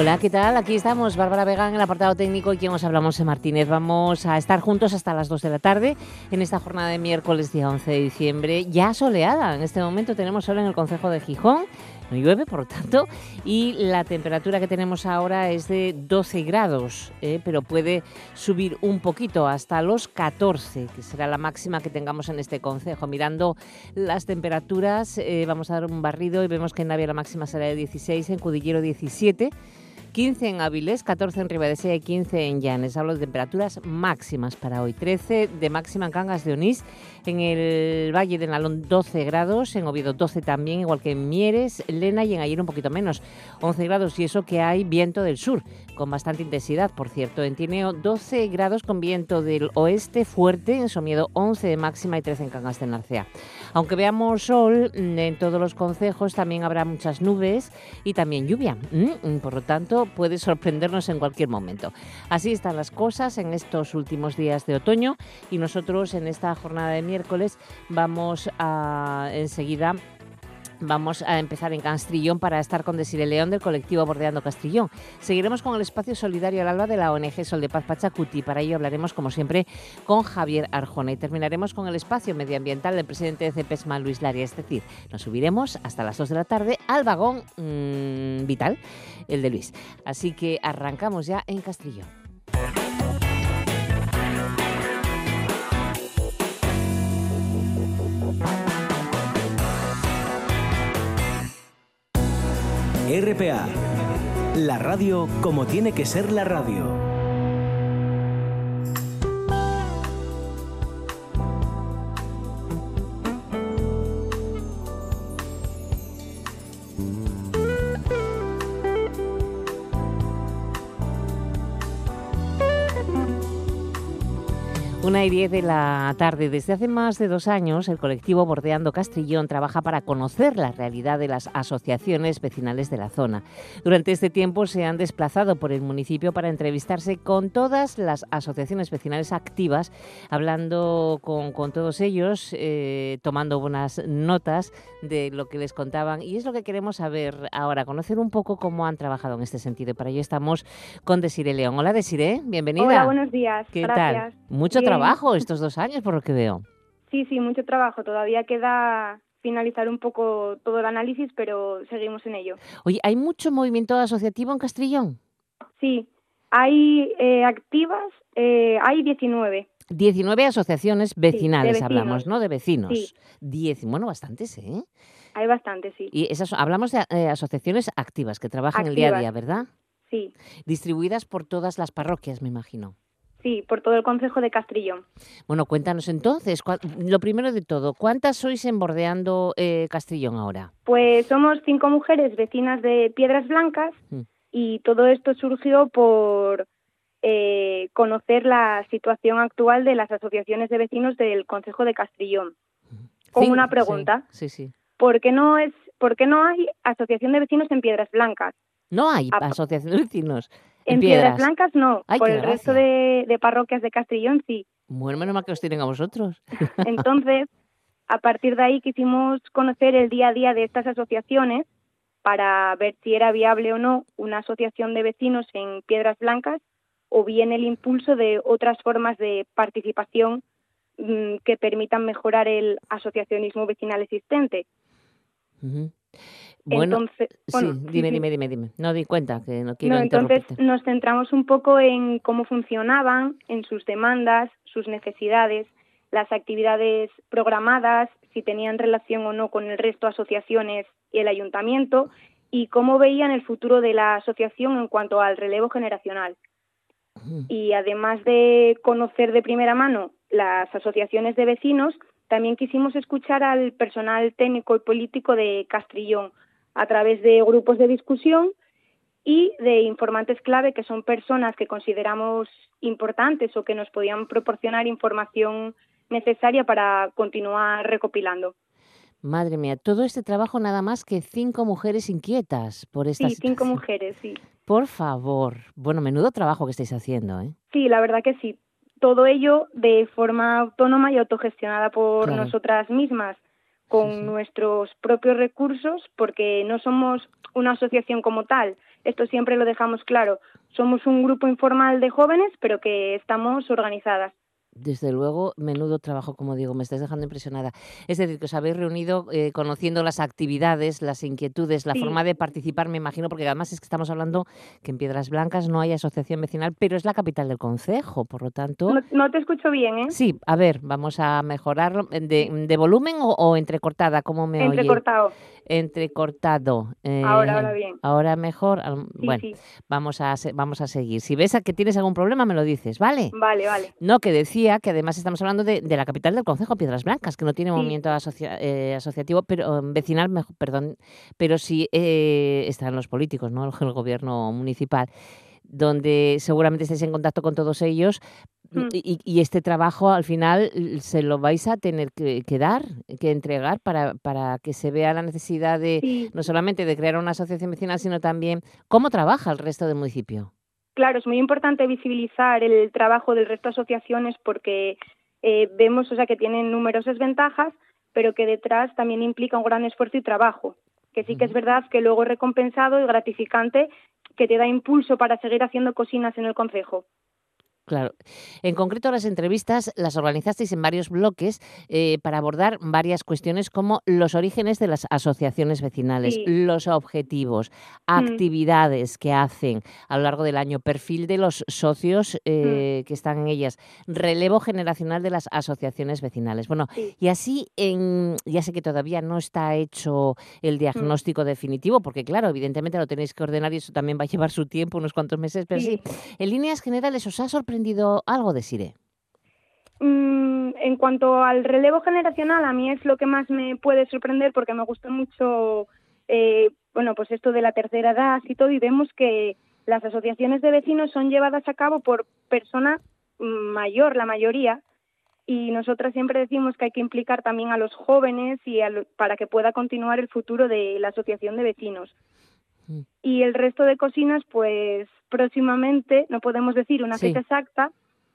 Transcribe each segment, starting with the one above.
Hola, ¿qué tal? Aquí estamos, Bárbara Vega en el apartado técnico y quien os hablamos en Martínez. Vamos a estar juntos hasta las 2 de la tarde en esta jornada de miércoles día 11 de diciembre, ya soleada. En este momento tenemos sol en el Concejo de Gijón, no llueve, por lo tanto, y la temperatura que tenemos ahora es de 12 grados, ¿eh? pero puede subir un poquito hasta los 14, que será la máxima que tengamos en este concejo. Mirando las temperaturas, eh, vamos a dar un barrido y vemos que en Navia la máxima será de 16, en Cudillero 17, 15 en Avilés, 14 en Ribadesella y 15 en Llanes. Hablo de temperaturas máximas para hoy. 13 de máxima en Cangas de Onís, en el Valle de Nalón 12 grados, en Oviedo 12 también, igual que en Mieres, Lena y en Ayer un poquito menos, 11 grados y eso que hay viento del sur, con bastante intensidad, por cierto. En Tineo 12 grados con viento del oeste fuerte, en Somiedo 11 de máxima y 13 en Cangas de Narcea. Aunque veamos sol en todos los concejos, también habrá muchas nubes y también lluvia. Mm, por lo tanto, puede sorprendernos en cualquier momento. Así están las cosas en estos últimos días de otoño y nosotros en esta jornada de miércoles vamos a enseguida Vamos a empezar en Castrillón para estar con Desire León del colectivo Bordeando Castrillón. Seguiremos con el espacio solidario al alba de la ONG Sol de Paz Pachacuti. Para ello hablaremos, como siempre, con Javier Arjona. Y terminaremos con el espacio medioambiental del presidente de CEPESMA, Luis Laria. Es decir, nos subiremos hasta las 2 de la tarde al vagón mm, vital, el de Luis. Así que arrancamos ya en Castrillón. RPA, la radio como tiene que ser la radio. Una y diez de la tarde. Desde hace más de dos años, el colectivo Bordeando Castrillón trabaja para conocer la realidad de las asociaciones vecinales de la zona. Durante este tiempo se han desplazado por el municipio para entrevistarse con todas las asociaciones vecinales activas, hablando con, todos ellos, eh, tomando buenas notas de lo que les contaban. Y es lo que queremos saber ahora, conocer un poco cómo han trabajado en este sentido. Para ello estamos con Desiree León. Hola Desiree, bienvenida. Hola, buenos días. ¿Qué tal? Mucho trabajo trabajo estos dos años, por lo que veo. Sí, sí, mucho trabajo. Todavía queda finalizar un poco todo el análisis, pero seguimos en ello. Oye, ¿hay mucho movimiento asociativo en Castrillón? Sí, hay eh, activas, eh, hay 19. 19 asociaciones vecinales hablamos, ¿no? De vecinos. Sí. Diez, bueno, bastantes, ¿eh? Hay bastantes, sí. Y esas, hablamos de eh, asociaciones activas que trabajan el día a día, ¿verdad? Sí. Distribuidas por todas las parroquias, me imagino. Sí, por todo el Consejo de Castrillón. Bueno, cuéntanos entonces, lo primero de todo, ¿cuántas sois en Bordeando eh, Castrillón ahora? Pues somos cinco mujeres vecinas de Piedras Blancas mm. y todo esto surgió por eh, conocer la situación actual de las asociaciones de vecinos del Consejo de Castrillón. Con una pregunta. Sí, sí, ¿Por qué no es, por qué no hay asociación de vecinos en Piedras Blancas? No hay asociación de vecinos. En, Piedras. Blancas no, por el resto de, parroquias de Castrillón sí. Bueno, menos mal que os tienen a vosotros. Entonces, a partir de ahí quisimos conocer el día a día de estas asociaciones para ver si era viable o no una asociación de vecinos en Piedras Blancas o bien el impulso de otras formas de participación mm, que permitan mejorar el asociacionismo vecinal existente. Bueno, entonces, sí, dime, dime, dime, dime. No di cuenta que no quiero no, Entonces nos centramos un poco en cómo funcionaban, en sus demandas, sus necesidades, las actividades programadas, si tenían relación o no con el resto de asociaciones y el ayuntamiento, y cómo veían el futuro de la asociación en cuanto al relevo generacional. Y además de conocer de primera mano las asociaciones de vecinos, también quisimos escuchar al personal técnico y político de Castrillón, a través de grupos de discusión y de informantes clave que son personas que consideramos importantes o que nos podían proporcionar información necesaria para continuar recopilando. Madre mía, todo este trabajo nada más que cinco mujeres inquietas por esta Sí, cinco mujeres, sí. Por favor. Bueno, menudo trabajo que estáis haciendo, ¿eh? Sí, la verdad que sí. Todo ello de forma autónoma y autogestionada por Claro. nosotras mismas, con Sí, sí. nuestros propios recursos, porque no somos una asociación como tal. Esto siempre lo dejamos claro. Somos un grupo informal de jóvenes, pero que estamos organizadas. Desde luego, menudo trabajo, como digo, me estás dejando impresionada. Es decir, que os habéis reunido eh, conociendo las actividades, las inquietudes, la Sí. forma de participar, me imagino, porque además es que estamos hablando que en Piedras Blancas no hay asociación vecinal, pero es la capital del concejo, por lo tanto... No, no te escucho bien, ¿eh? Sí, a ver, vamos a mejorarlo. ¿De, de volumen o, o entrecortada? ¿Cómo me oye? Entrecortado. Entrecortado. eh, Ahora, ahora bien. Ahora mejor. Sí, bueno, sí. Vamos, a, vamos a seguir. Si ves a que tienes algún problema, me lo dices, ¿vale? Vale, vale. No, que decía que además estamos hablando de, de la capital del Concejo, Piedras Blancas, que no tiene Sí. movimiento asocia- eh, asociativo, pero eh, vecinal, perdón, pero sí eh, están los políticos, ¿no? El, gobierno municipal, donde seguramente estáis en contacto con todos ellos. Mm. Y, y este trabajo al final se lo vais a tener que, que dar, que entregar para, para que se vea la necesidad de Sí, no solamente de crear una asociación vecinal, sino también cómo trabaja el resto del municipio. Claro, es muy importante visibilizar el trabajo del resto de asociaciones porque eh, vemos o sea, que tienen numerosas ventajas, pero que detrás también implica un gran esfuerzo y trabajo. Que sí que es verdad que luego es recompensado y gratificante, que te da impulso para seguir haciendo cocinas en el concejo. Claro. En concreto, las entrevistas las organizasteis en varios bloques eh, para abordar varias cuestiones como los orígenes de las asociaciones vecinales, Sí. los objetivos, actividades que hacen a lo largo del año, perfil de los socios eh, que están en ellas, relevo generacional de las asociaciones vecinales. Bueno, Sí. y así, en, ya sé que todavía no está hecho el diagnóstico definitivo, porque claro, evidentemente lo tenéis que ordenar y eso también va a llevar su tiempo, unos cuantos meses, pero sí, Sí. en líneas generales, ¿os ha sorprendido algo de Sire? Mm, en cuanto al relevo generacional, a mí es lo que más me puede sorprender porque me gusta mucho, eh, bueno, pues esto de la tercera edad y todo, y vemos que las asociaciones de vecinos son llevadas a cabo por personas mayor, la mayoría, y nosotras siempre decimos que hay que implicar también a los jóvenes y a lo- para que pueda continuar el futuro de la asociación de vecinos. Y el resto de cocinas, pues próximamente, no podemos decir una Sí. fecha exacta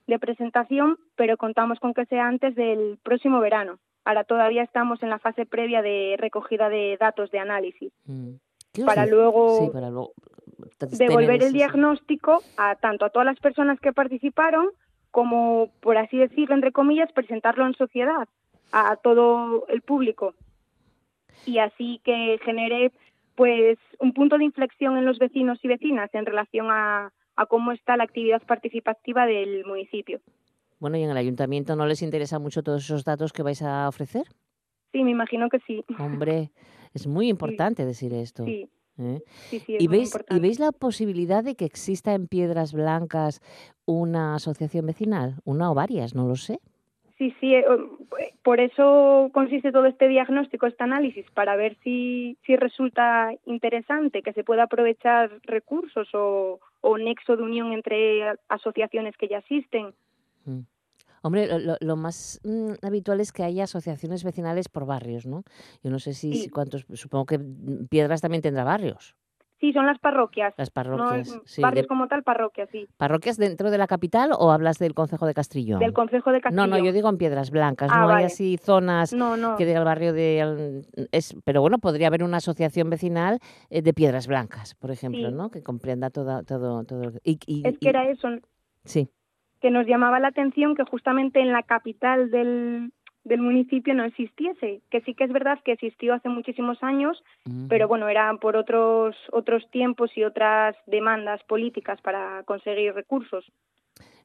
de presentación, pero contamos con que sea antes del próximo verano. Ahora todavía estamos en la fase previa de recogida de datos de análisis, Mm. ¿Qué os para luego Sí, para luego devolver el diagnóstico a tanto a todas las personas que participaron como, por así decirlo, entre comillas, presentarlo en sociedad a todo el público y así que genere pues un punto de inflexión en los vecinos y vecinas en relación a, a cómo está la actividad participativa del municipio. Bueno, ¿y en el ayuntamiento no les interesa mucho todos esos datos que vais a ofrecer? Sí, me imagino que sí. Hombre, es muy importante decir esto. Sí, ¿eh? sí, sí, es ¿Y muy veis, ¿Y veis la posibilidad de que exista en Piedras Blancas una asociación vecinal? Una o varias, no lo sé. Sí, sí, eh, por eso consiste todo este diagnóstico, este análisis, para ver si, si resulta interesante, que se pueda aprovechar recursos o, o nexo de unión entre asociaciones que ya existen. Mm. Hombre, lo, más mm, habitual es que haya asociaciones vecinales por barrios, ¿no? Yo no sé si, Sí. si cuántos, supongo que mm, Piedras también tendrá barrios, Sí, son las parroquias, las no parroquias. sí, barrios de- como tal, parroquias, sí, ¿Parroquias dentro de la capital o hablas del Concejo de Castrillón? del Concejo de no, Castilla. no, yo digo en Piedras Blancas, Ah, no hay así zonas No, no, que diga el barrio de... Es, pero bueno, podría haber una asociación vecinal eh, de Piedras Blancas, por ejemplo, Sí. ¿no? Que comprenda toda, todo... todo y, y- es que era eso, Sí, que nos llamaba la atención que justamente en la capital del, del municipio no existiese, que sí que es verdad que existió hace muchísimos años, pero bueno, eran por otros otros tiempos y otras demandas políticas para conseguir recursos.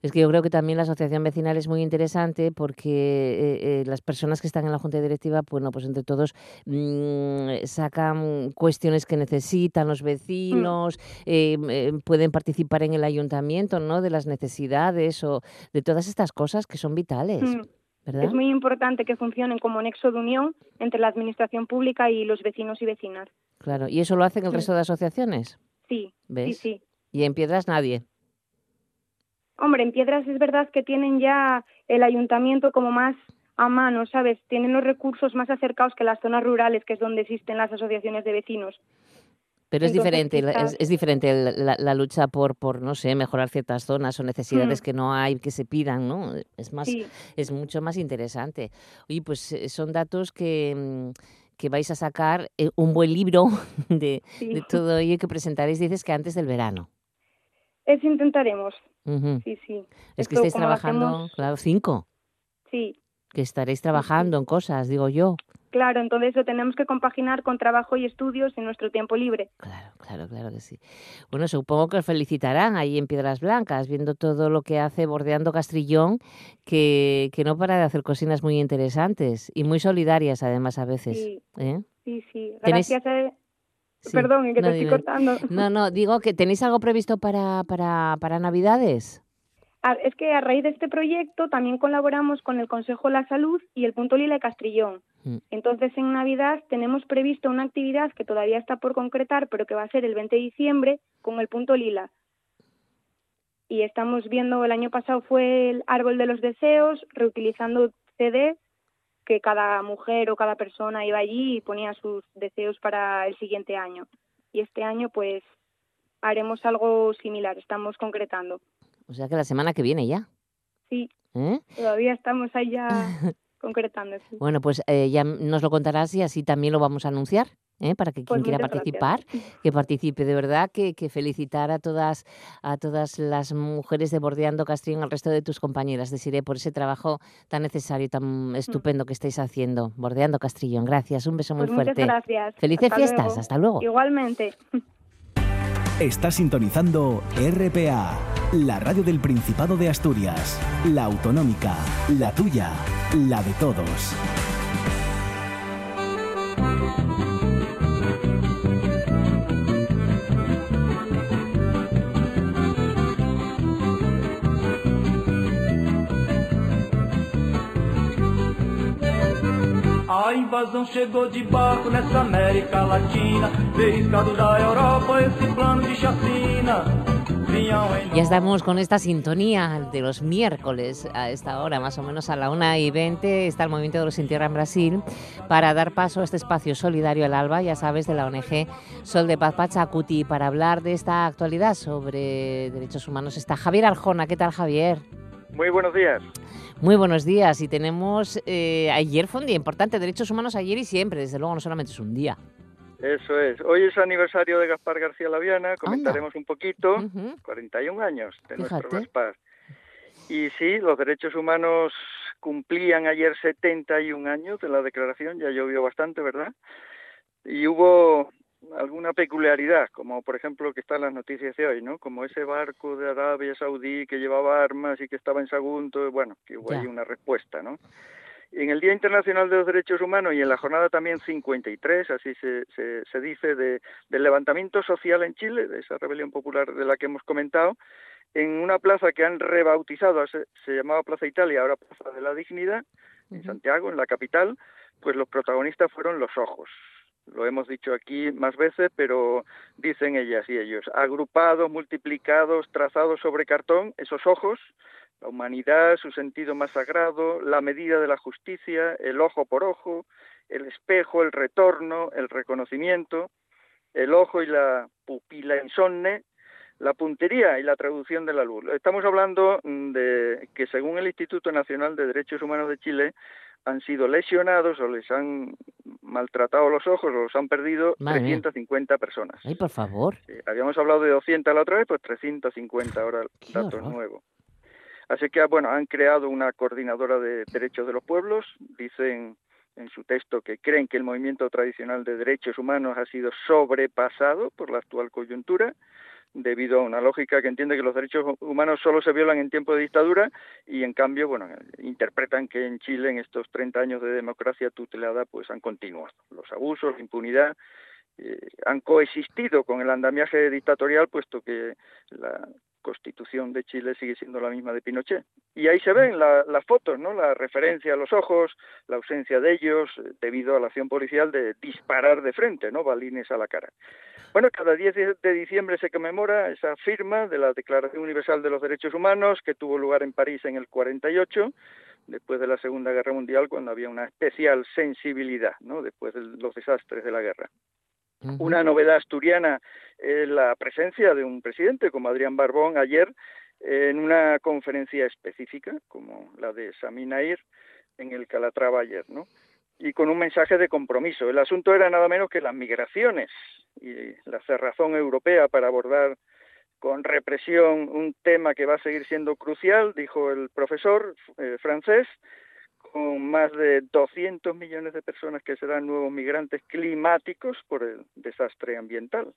Es que yo creo que también la asociación vecinal es muy interesante porque eh, eh, las personas que están en la junta directiva, bueno, pues entre todos mm, sacan cuestiones que necesitan los vecinos, eh, eh, pueden participar en el ayuntamiento, ¿no? De las necesidades o de todas estas cosas que son vitales, Mm, ¿verdad? Es muy importante que funcionen como nexo de unión entre la administración pública y los vecinos y vecinas. Claro, y eso lo hacen el resto de asociaciones, Sí, sí, ¿ves? sí. Y en Piedras nadie. Hombre, en Piedras es verdad que tienen ya el ayuntamiento como más a mano, ¿sabes? Tienen los recursos más acercados que las zonas rurales, que es donde existen las asociaciones de vecinos. Pero es diferente, es, diferente la, lucha por, por, no sé, mejorar ciertas zonas o necesidades mm. que no hay que se pidan, ¿no? Es más, es mucho más interesante. Oye, pues eh, son datos que, mm, que vais a sacar eh, un buen libro de, todo ello que presentaréis, dices que antes del verano. Eso intentaremos. Sí, sí. Es que estáis trabajando, claro, cinco. Sí que estaréis trabajando en cosas, digo yo. Claro, entonces lo tenemos que compaginar con trabajo y estudios en nuestro tiempo libre. Claro, claro, claro que sí. Bueno, supongo que os felicitarán ahí en Piedras Blancas, viendo todo lo que hace Bordeando Castrillón, que, que no para de hacer cocinas muy interesantes y muy solidarias además a veces. Sí, ¿eh? sí, sí. Gracias a... Perdón, que te estoy cortando. No, no, digo que tenéis algo previsto para, para, para Navidades. Es que a raíz de este proyecto también colaboramos con el Consejo de la Salud y el Punto Lila de Castrillón. Mm. Entonces, en Navidad tenemos previsto una actividad que todavía está por concretar, pero que va a ser el 20 de diciembre con el Punto Lila. Y estamos viendo, el año pasado fue el Árbol de los Deseos, reutilizando CDs, que cada mujer o cada persona iba allí y ponía sus deseos para el siguiente año. Y este año, pues, haremos algo similar, estamos concretando. O sea que la semana que viene ya. Sí. ¿Eh? Todavía estamos ahí ya concretando. Bueno, pues eh, ya nos lo contarás y así también lo vamos a anunciar. ¿eh? para que quien pues quiera participar, que participe. De verdad que, felicitar a todas, a todas las mujeres de Bordeando Castrillón, al resto de tus compañeras, deciré, por ese trabajo tan necesario, tan mm. estupendo que estáis haciendo. Bordeando Castrillón, gracias, un beso muy pues fuerte. Muchas gracias. Felices fiestas, hasta luego. Igualmente. Está sintonizando RPA, la radio del Principado de Asturias, la autonómica, la tuya, la de todos. A invasão chegou de barco nessa América Latina, pescado da Europa esse plano de chacina. Ya estamos con esta sintonía de los miércoles a esta hora, más o menos a la 1 y 20, está el Movimiento de los Sin Tierra en Brasil, para dar paso a este espacio solidario al alba, ya sabes, de la ONG Sol de Paz Pachacuti. Para hablar de esta actualidad sobre derechos humanos está Javier Arjona. ¿Qué tal, Javier? Muy buenos días. Muy buenos días. Y tenemos, eh, ayer fue un día importante, derechos humanos ayer y siempre, desde luego no solamente es un día. Eso es. Hoy es aniversario de Gaspar García Laviana, comentaremos un poquito, 41 años de nuestro Gaspar. Y sí, los derechos humanos cumplían ayer 71 años de la declaración, ya llovió bastante, ¿verdad? Y hubo alguna peculiaridad, como por ejemplo que están las noticias de hoy, ¿no? Como ese barco de Arabia Saudí que llevaba armas y que estaba en Sagunto, bueno, que hubo ahí una respuesta, ¿no? En el Día Internacional de los Derechos Humanos y en la jornada también 53, así se, se, se dice, de, del levantamiento social en Chile, de esa rebelión popular de la que hemos comentado, en una plaza que han rebautizado, se, se llamaba Plaza Italia, ahora Plaza de la Dignidad, en Santiago, en la capital, pues los protagonistas fueron los ojos, lo hemos dicho aquí más veces, pero dicen ellas y ellos, agrupados, multiplicados, trazados sobre cartón, esos ojos, la humanidad, su sentido más sagrado, la medida de la justicia, el ojo por ojo, el espejo, el retorno, el reconocimiento, el ojo y la pupila insomne, la puntería y la traducción de la luz. Estamos hablando de que según el Instituto Nacional de Derechos Humanos de Chile, han sido lesionados o les han maltratado los ojos o los han perdido 350 personas. Ay, por favor. habíamos hablado de 200 la otra vez, pues 350 ahora, datos nuevos. Así que, bueno, han creado una coordinadora de derechos de los pueblos, dicen en su texto que creen que el movimiento tradicional de derechos humanos ha sido sobrepasado por la actual coyuntura debido a una lógica que entiende que los derechos humanos solo se violan en tiempo de dictadura y en cambio, bueno, interpretan que en Chile en estos 30 años de democracia tutelada pues han continuado los abusos, la impunidad eh, han coexistido con el andamiaje dictatorial puesto que la Constitución de Chile sigue siendo la misma de Pinochet. Y ahí se ven las fotos, ¿no? La referencia a los ojos, la ausencia de ellos, eh, debido a la acción policial de disparar de frente, ¿no? Balines a la cara. Bueno, cada 10 de diciembre se conmemora esa firma de la Declaración Universal de los Derechos Humanos que tuvo lugar en París en el 48 después de la Segunda Guerra Mundial, cuando había una especial sensibilidad, ¿no? después de los desastres de la guerra. Una novedad asturiana es la presencia de un presidente como Adrián Barbón ayer en una conferencia específica, como la de Saminair, en el Calatrava ayer, ¿no? Y con un mensaje de compromiso. El asunto era nada menos que las migraciones y la cerrazón europea para abordar con represión un tema que va a seguir siendo crucial, dijo el profesor eh, francés, con más de 200 millones de personas que serán nuevos migrantes climáticos por el desastre ambiental.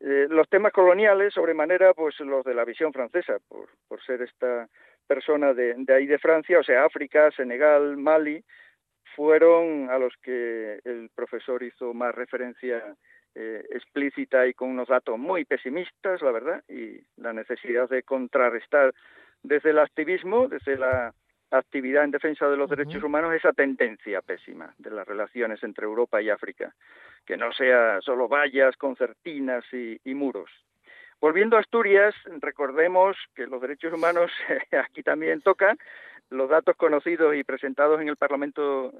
Eh, los temas coloniales, sobremanera, pues los de la visión francesa, por, por ser esta persona de, de, ahí de Francia, o sea, África, Senegal, Mali, fueron a los que el profesor hizo más referencia eh, explícita y con unos datos muy pesimistas, la verdad, y la necesidad de contrarrestar desde el activismo, desde la actividad en defensa de los derechos humanos esa tendencia pésima de las relaciones entre Europa y África, que no sea solo vallas, concertinas y, y muros. Volviendo a Asturias, recordemos que los derechos humanos aquí también tocan. Los datos conocidos y presentados en el Parlamento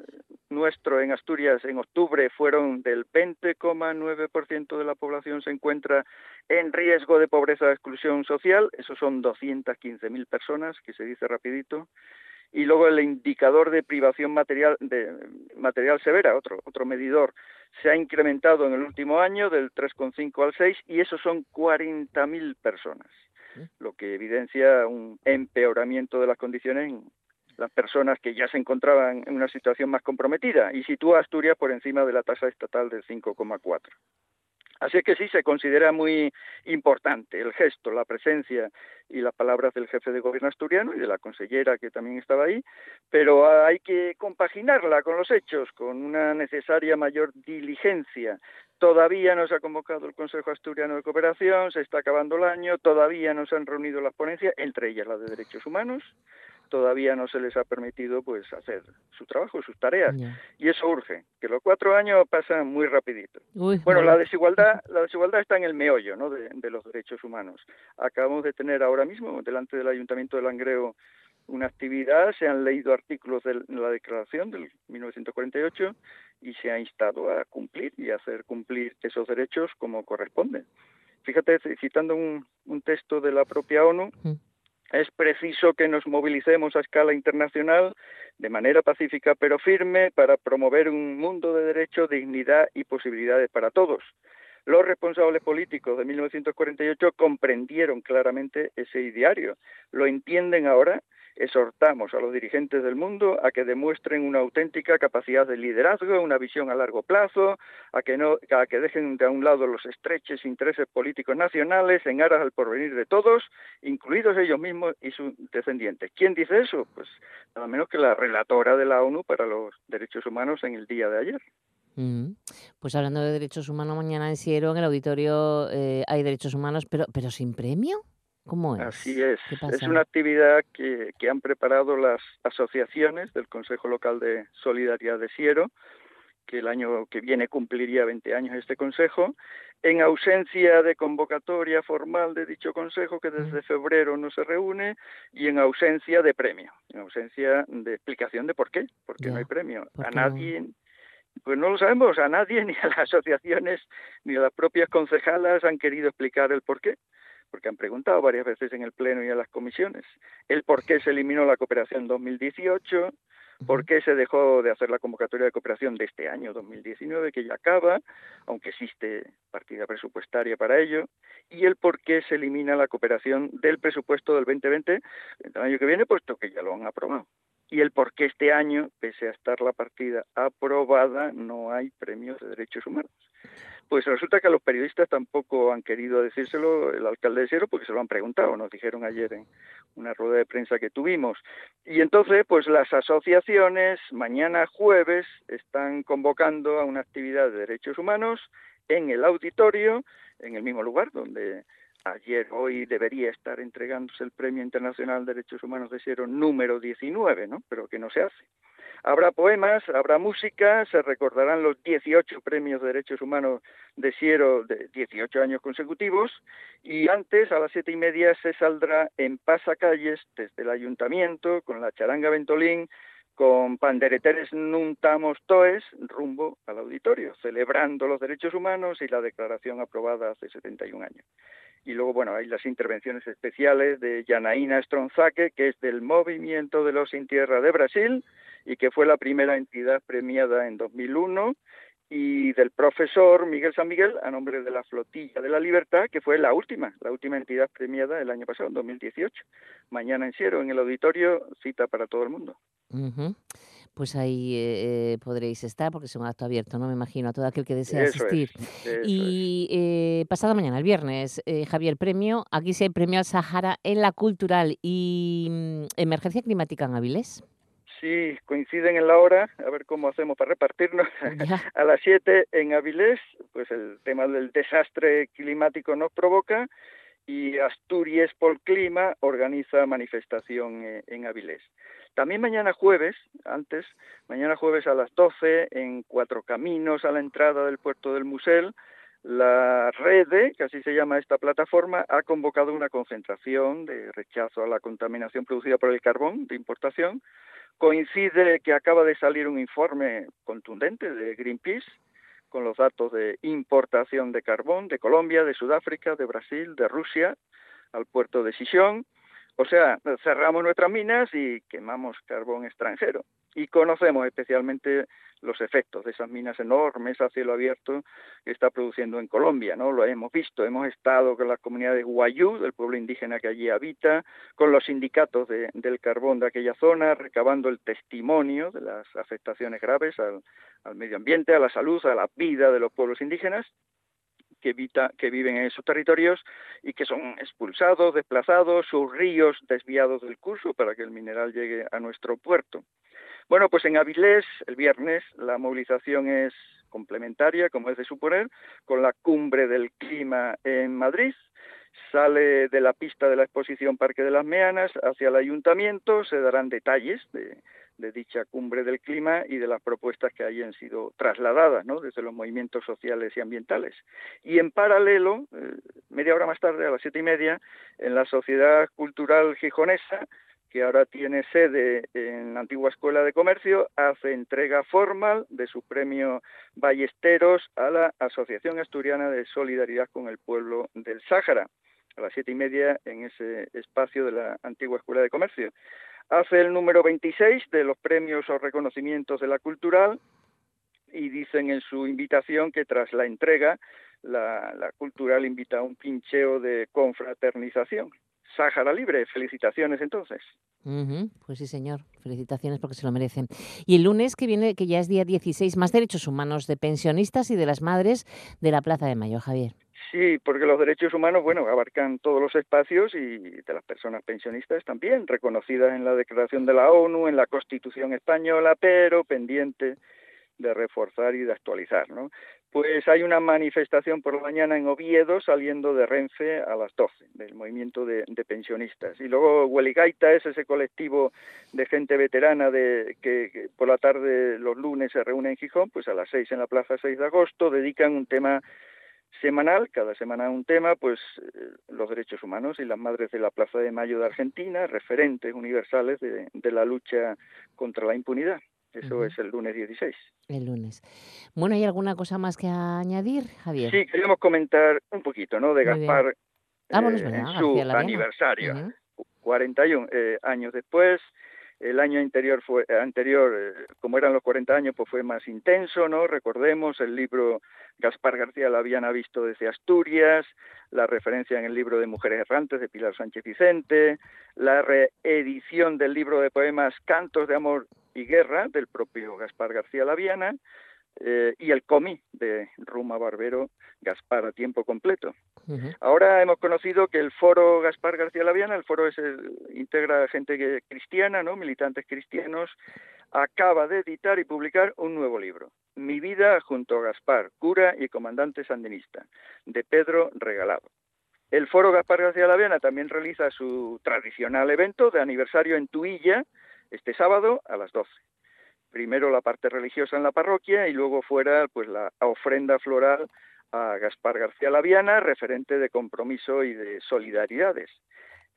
nuestro en Asturias en octubre fueron del 20,9% de la población se encuentra en riesgo de pobreza o exclusión social. Esos son 215.000 personas, que se dice rapidito y luego el indicador de privación material de material severa, otro otro medidor, se ha incrementado en el último año del 3,5 al 6 y eso son 40.000 personas, lo que evidencia un empeoramiento de las condiciones en las personas que ya se encontraban en una situación más comprometida y sitúa a Asturias por encima de la tasa estatal del 5,4. Así que sí se considera muy importante el gesto, la presencia y las palabras del jefe de gobierno asturiano y de la consellera que también estaba ahí, pero hay que compaginarla con los hechos, con una necesaria mayor diligencia. Todavía no se ha convocado el Consejo Asturiano de Cooperación, se está acabando el año, todavía no se han reunido las ponencias, entre ellas la de Derechos Humanos, todavía no se les ha permitido pues hacer su trabajo, sus tareas. Y eso urge, que los cuatro años pasan muy rapidito. bueno, la desigualdad, la desigualdad está en el meollo ¿no? de, de, los derechos humanos. Acabamos de tener ahora mismo, delante del Ayuntamiento de Langreo, una actividad, se han leído artículos de la declaración del 1948 y se ha instado a cumplir y a hacer cumplir esos derechos como corresponde. Fíjate, citando un, un texto de la propia ONU, es preciso que nos movilicemos a escala internacional de manera pacífica pero firme para promover un mundo de derecho, dignidad y posibilidades para todos. Los responsables políticos de 1948 comprendieron claramente ese ideario. Lo entienden ahora exhortamos a los dirigentes del mundo a que demuestren una auténtica capacidad de liderazgo, una visión a largo plazo, a que, no, a que dejen de a un lado los estreches intereses políticos nacionales en aras al porvenir de todos, incluidos ellos mismos y sus descendientes. ¿Quién dice eso? Pues nada menos que la relatora de la ONU para los Derechos Humanos en el día de ayer. Mm. Pues hablando de derechos humanos, mañana en Siero, en el auditorio, eh, hay derechos humanos, pero, pero sin premio. ¿Cómo es? Así es. Es una actividad que, que, han preparado las asociaciones del Consejo Local de Solidaridad de Siero, que el año que viene cumpliría 20 años este consejo, en ausencia de convocatoria formal de dicho consejo, que desde febrero no se reúne, y en ausencia de premio, en ausencia de explicación de por qué, porque no hay premio. A nadie, pues no lo sabemos, a nadie, ni a las asociaciones, ni a las propias concejalas han querido explicar el por qué porque han preguntado varias veces en el Pleno y en las comisiones, el por qué se eliminó la cooperación 2018, por qué se dejó de hacer la convocatoria de cooperación de este año 2019, que ya acaba, aunque existe partida presupuestaria para ello, y el por qué se elimina la cooperación del presupuesto del 2020 el año que viene, puesto que ya lo han aprobado. Y el por qué este año, pese a estar la partida aprobada, no hay premios de derechos humanos. Pues resulta que a los periodistas tampoco han querido decírselo el alcalde de Siero porque se lo han preguntado, nos dijeron ayer en una rueda de prensa que tuvimos. Y entonces, pues las asociaciones mañana jueves están convocando a una actividad de derechos humanos en el auditorio, en el mismo lugar donde ayer, hoy debería estar entregándose el Premio Internacional de Derechos Humanos de Siero número 19, ¿no? Pero que no se hace. Habrá poemas, habrá música, se recordarán los 18 premios de derechos humanos de Siero de 18 años consecutivos y antes, a las siete y media, se saldrá en pasacalles desde el ayuntamiento con la charanga Ventolín, con pandereteres nuntamos toes rumbo al auditorio, celebrando los derechos humanos y la declaración aprobada hace 71 años. Y luego, bueno, hay las intervenciones especiales de Yanaína Stronzaque, que es del Movimiento de los Sin Tierra de Brasil y que fue la primera entidad premiada en 2001 y del profesor Miguel San Miguel a nombre de la Flotilla de la Libertad, que fue la última, la última entidad premiada el año pasado, en 2018. Mañana en Ciero, en el auditorio, cita para todo el mundo. Pues ahí eh, podréis estar, porque es un acto abierto, ¿no? Me imagino, a todo aquel que desea asistir. y eh, pasado mañana, el viernes, eh, Javier, premio, aquí sí hay premio al Sahara en la cultural y mm, emergencia climática en Avilés. Sí, coinciden en la hora, a ver cómo hacemos para repartirnos. a las 7 en Avilés, pues el tema del desastre climático nos provoca y Asturias por Clima organiza manifestación eh, en Avilés. También mañana jueves, antes, mañana jueves a las 12 en Cuatro Caminos a la entrada del puerto del Musel, la Rede, que así se llama esta plataforma, ha convocado una concentración de rechazo a la contaminación producida por el carbón de importación Coincide que acaba de salir un informe contundente de Greenpeace con los datos de importación de carbón de Colombia, de Sudáfrica, de Brasil, de Rusia al puerto de Sisión. O sea, cerramos nuestras minas y quemamos carbón extranjero. Y conocemos especialmente los efectos de esas minas enormes a cielo abierto que está produciendo en Colombia, ¿no? Lo hemos visto, hemos estado con las comunidades Guayú, del pueblo indígena que allí habita, con los sindicatos del carbón de aquella zona, recabando el testimonio de las afectaciones graves al, medio ambiente, a la salud, a la vida de los pueblos indígenas, que, que, viven en esos territorios y que son expulsados, desplazados, sus ríos desviados del curso para que el mineral llegue a nuestro puerto. Bueno, pues en Avilés, el viernes, la movilización es complementaria, como es de suponer, con la cumbre del clima en Madrid. Sale de la pista de la exposición Parque de las Meanas hacia el ayuntamiento, se darán detalles de, dicha cumbre del clima y de las propuestas que hayan sido trasladadas ¿no? desde los movimientos sociales y ambientales. Y en paralelo, eh, media hora más tarde, a las siete y media, en la Sociedad Cultural Gijonesa, que ahora tiene sede en la antigua Escuela de Comercio, hace entrega formal de su premio Ballesteros a la Asociación Asturiana de Solidaridad con el Pueblo del Sáhara, a las siete y media en ese espacio de la antigua Escuela de Comercio. Hace el número 26 de los premios o reconocimientos de la cultural y dicen en su invitación que tras la entrega la, cultural invita a un pincheo de confraternización. Sáhara Libre. Felicitaciones entonces. Pues sí, señor. Felicitaciones porque se lo merecen. Y el lunes que viene, que ya es día 16, más derechos humanos de pensionistas y de las madres de la Plaza de Mayo, Javier. Sí, porque los derechos humanos, bueno, abarcan todos los espacios y de las personas pensionistas también, reconocidas en la Declaración de la ONU, en la Constitución española, pero pendiente de reforzar y de actualizar, ¿no? Pues hay una manifestación por la mañana en Oviedo saliendo de Renfe a las 12 del movimiento de, pensionistas. Y luego Hueligaita es ese colectivo de gente veterana de, que, por la tarde los lunes se reúne en Gijón, pues a las 6 en la Plaza 6 de agosto dedican un tema semanal, cada semana un tema, pues eh, los derechos humanos y las madres de la Plaza de Mayo de Argentina, referentes universales de la lucha contra la impunidad. Eso es el lunes 16. El lunes. Bueno, ¿hay alguna cosa más que añadir, Javier? Sí, queríamos comentar un poquito, ¿no? De Gaspar ah, eh, en su aniversario. 41 eh, años después, el año anterior fue anterior eh, como eran los 40 años pues fue más intenso no recordemos el libro Gaspar García la habían visto desde Asturias la referencia en el libro de Mujeres errantes de Pilar Sánchez Vicente la reedición del libro de poemas Cantos de amor y guerra del propio Gaspar García Laviana eh, y el COMI de Ruma Barbero Gaspar a tiempo completo. Ahora hemos conocido que el foro Gaspar García Laviana, el foro es integra gente cristiana, ¿no? militantes cristianos, acaba de editar y publicar un nuevo libro, Mi vida junto a Gaspar, cura y comandante sandinista, de Pedro Regalado. El foro Gaspar García Laviana también realiza su tradicional evento de aniversario en Tuilla este sábado a las 12. Primero la parte religiosa en la parroquia y luego fuera pues la ofrenda floral a Gaspar García Laviana, referente de compromiso y de solidaridades.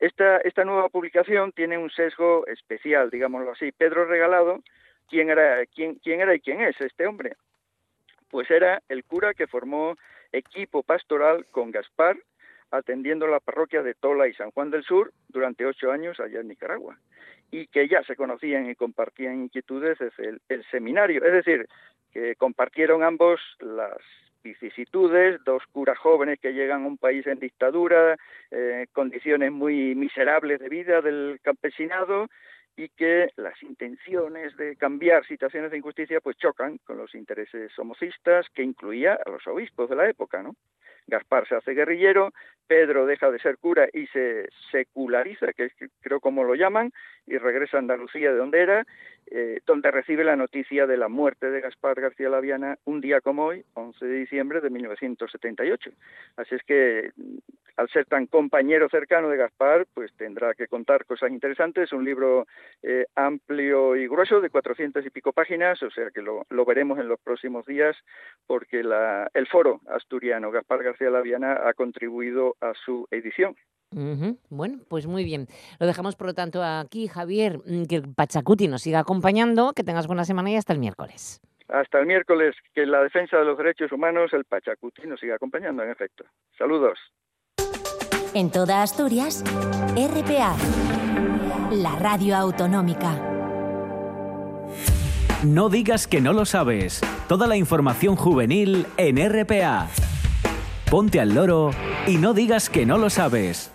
Esta, esta nueva publicación tiene un sesgo especial, digámoslo así. Pedro Regalado, ¿quién era, quién, quién era y quién es este hombre? Pues era el cura que formó equipo pastoral con Gaspar, atendiendo la parroquia de Tola y San Juan del Sur durante ocho años allá en Nicaragua y que ya se conocían y compartían inquietudes desde el, seminario. Es decir, que compartieron ambos las vicisitudes, dos curas jóvenes que llegan a un país en dictadura, eh, condiciones muy miserables de vida del campesinado y que las intenciones de cambiar situaciones de injusticia pues chocan con los intereses homocistas que incluía a los obispos de la época, ¿no? Gaspar se hace guerrillero, Pedro deja de ser cura y se seculariza, que creo como lo llaman, y regresa a Andalucía de donde era, eh, donde recibe la noticia de la muerte de Gaspar García Laviana un día como hoy, 11 de diciembre de 1978. Así es que al ser tan compañero cercano de Gaspar, pues tendrá que contar cosas interesantes. Un libro eh, amplio y grueso de 400 y pico páginas, o sea que lo, veremos en los próximos días, porque el foro asturiano Gaspar García Laviana ha contribuido a su edición. Bueno, pues muy bien. Lo dejamos por lo tanto aquí, Javier, mm, que Pachacuti nos siga acompañando, que tengas buena semana y hasta el miércoles. Hasta el miércoles, que la defensa de los derechos humanos, el Pachacuti nos siga acompañando, en efecto. Saludos. En toda Asturias, RPA, la radio autonómica. No digas que no lo sabes. Toda la información juvenil en RPA. Ponte al loro y no digas que no lo sabes.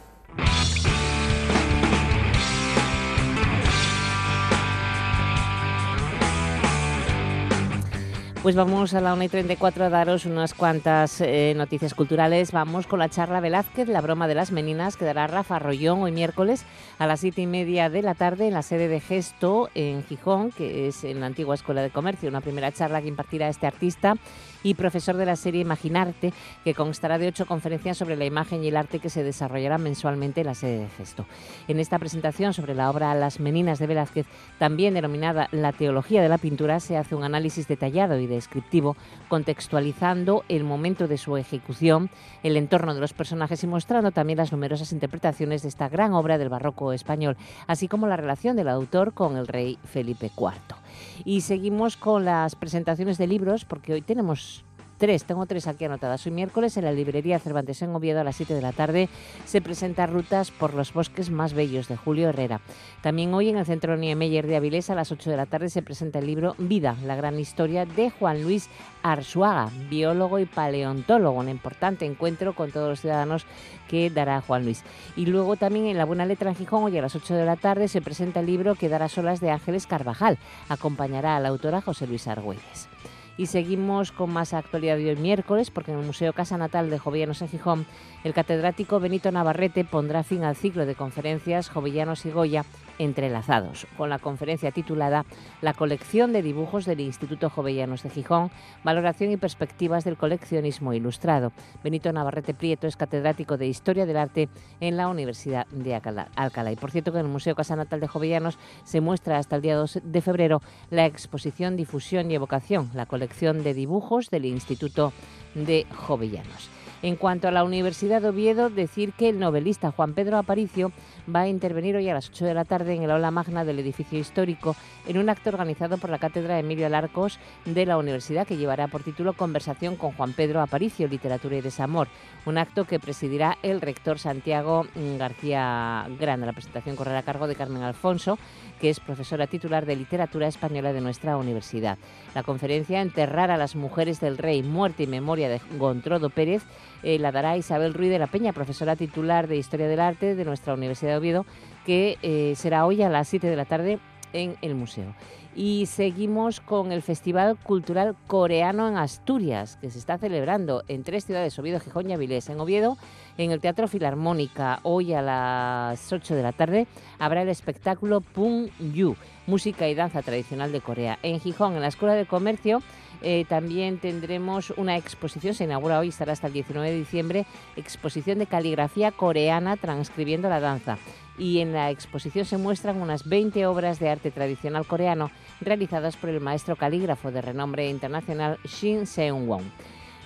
Pues vamos a la 1 y 34 a daros unas cuantas eh, noticias culturales. Vamos con la charla Velázquez, la broma de las meninas, que dará Rafa Rollón hoy miércoles a las siete y media de la tarde en la sede de Gesto en Gijón, que es en la antigua Escuela de Comercio. Una primera charla que impartirá este artista y profesor de la serie Imaginarte, que constará de ocho conferencias sobre la imagen y el arte que se desarrollarán mensualmente en la sede de Gesto. En esta presentación sobre la obra Las Meninas de Velázquez, también denominada La Teología de la Pintura, se hace un análisis detallado y descriptivo, contextualizando el momento de su ejecución, el entorno de los personajes y mostrando también las numerosas interpretaciones de esta gran obra del barroco español, así como la relación del autor con el rey Felipe IV. Y seguimos con las presentaciones de libros, porque hoy tenemos tres, tengo tres aquí anotadas. Hoy miércoles en la librería Cervantes en Oviedo a las 7 de la tarde se presenta Rutas por los bosques más bellos de Julio Herrera. También hoy en el Centro Niemeyer de Avilés a las 8 de la tarde se presenta el libro Vida, la gran historia de Juan Luis Arzuaga, biólogo y paleontólogo, un importante encuentro con todos los ciudadanos que dará Juan Luis. Y luego también en La Buena Letra en Gijón, hoy a las 8 de la tarde, se presenta el libro Que dará solas de Ángeles Carvajal. Acompañará a la autora José Luis Argüelles. Y seguimos con más actualidad de hoy miércoles, porque en el Museo Casa Natal de Jovellanos en Gijón, el catedrático Benito Navarrete pondrá fin al ciclo de conferencias Jovellanos y Goya entrelazados, con la conferencia titulada La colección de dibujos del Instituto Jovellanos de Gijón, valoración y perspectivas del coleccionismo ilustrado. Benito Navarrete Prieto es catedrático de Historia del Arte en la Universidad de Alcalá. Y por cierto que en el Museo Casa Natal de Jovellanos se muestra hasta el día 2 de febrero la exposición Difusión y Evocación, la colección de dibujos del Instituto de Jovellanos. En cuanto a la Universidad de Oviedo, decir que el novelista Juan Pedro Aparicio va a intervenir hoy a las 8 de la tarde en el aula magna del edificio histórico en un acto organizado por la Cátedra Emilio Alarcos de la Universidad que llevará por título Conversación con Juan Pedro Aparicio, Literatura y Desamor, un acto que presidirá el rector Santiago García Grande. La presentación correrá a cargo de Carmen Alfonso, que es profesora titular de Literatura Española de nuestra universidad. La conferencia Enterrar a las mujeres del rey, muerte y memoria de Gontrodo Pérez eh, la dará Isabel Ruiz de la Peña, profesora titular de Historia del Arte de nuestra Universidad de Oviedo, que eh, será hoy a las 7 de la tarde en el museo. Y seguimos con el Festival Cultural Coreano en Asturias, que se está celebrando en tres ciudades, Oviedo, Gijón y Avilés. En Oviedo, en el Teatro Filarmónica, hoy a las 8 de la tarde, habrá el espectáculo Pung Yu, música y danza tradicional de Corea. En Gijón, en la Escuela de Comercio, eh, también tendremos una exposición, se inaugura hoy, estará hasta el 19 de diciembre, exposición de caligrafía coreana transcribiendo la danza. Y en la exposición se muestran unas 20 obras de arte tradicional coreano realizadas por el maestro calígrafo de renombre internacional Shin Seung-won.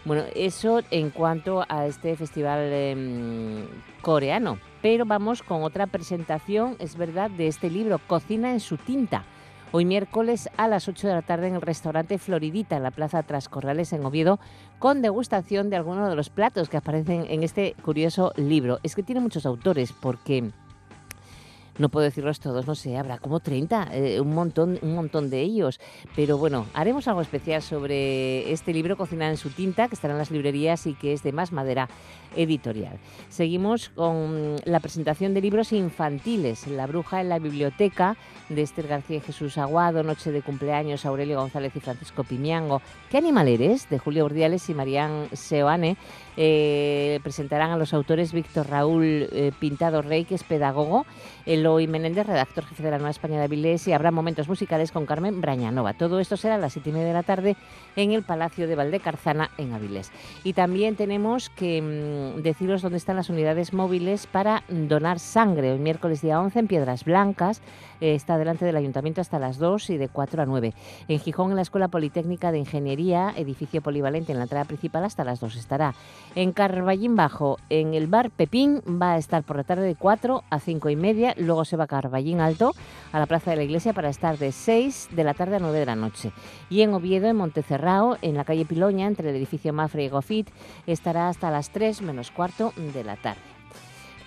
Bueno, eso en cuanto a este festival em, coreano. Pero vamos con otra presentación, es verdad, de este libro, Cocina en su tinta. Hoy miércoles a las 8 de la tarde en el restaurante Floridita, en la Plaza Trascorrales en Oviedo, con degustación de algunos de los platos que aparecen en este curioso libro. Es que tiene muchos autores porque no puedo decirlos todos, no sé, habrá como 30, eh, un, montón, un montón de ellos. Pero bueno, haremos algo especial sobre este libro, Cocina en su tinta, que estará en las librerías y que es de más madera editorial. Seguimos con la presentación de libros infantiles, La bruja en la biblioteca, de Esther García y Jesús Aguado, Noche de cumpleaños, Aurelio González y Francisco Pimiango, ¿Qué animal eres? de Julio Urdiales y Marían Seoane, eh, presentarán a los autores Víctor Raúl eh, Pintado Rey, que es pedagogo, Eloy Menéndez, redactor jefe de la Nueva España de Avilés, y habrá momentos musicales con Carmen Brañanova. Todo esto será a las siete y media de la tarde en el Palacio de Valdecarzana, en Avilés. Y también tenemos que mm, deciros dónde están las unidades móviles para donar sangre. Hoy miércoles día 11 en Piedras Blancas, eh, está delante del Ayuntamiento hasta las 2 y de 4 a 9. En Gijón, en la Escuela Politécnica de Ingeniería, edificio polivalente en la entrada principal, hasta las 2 estará. En Carballín Bajo, en el bar Pepín, va a estar por la tarde de 4 a 5 y media. Luego se va a Carballín Alto, a la Plaza de la Iglesia, para estar de 6 de la tarde a 9 de la noche. Y en Oviedo, en Montecerrao, en la calle Piloña, entre el edificio Mafre y Gofit, estará hasta las 3 menos cuarto de la tarde.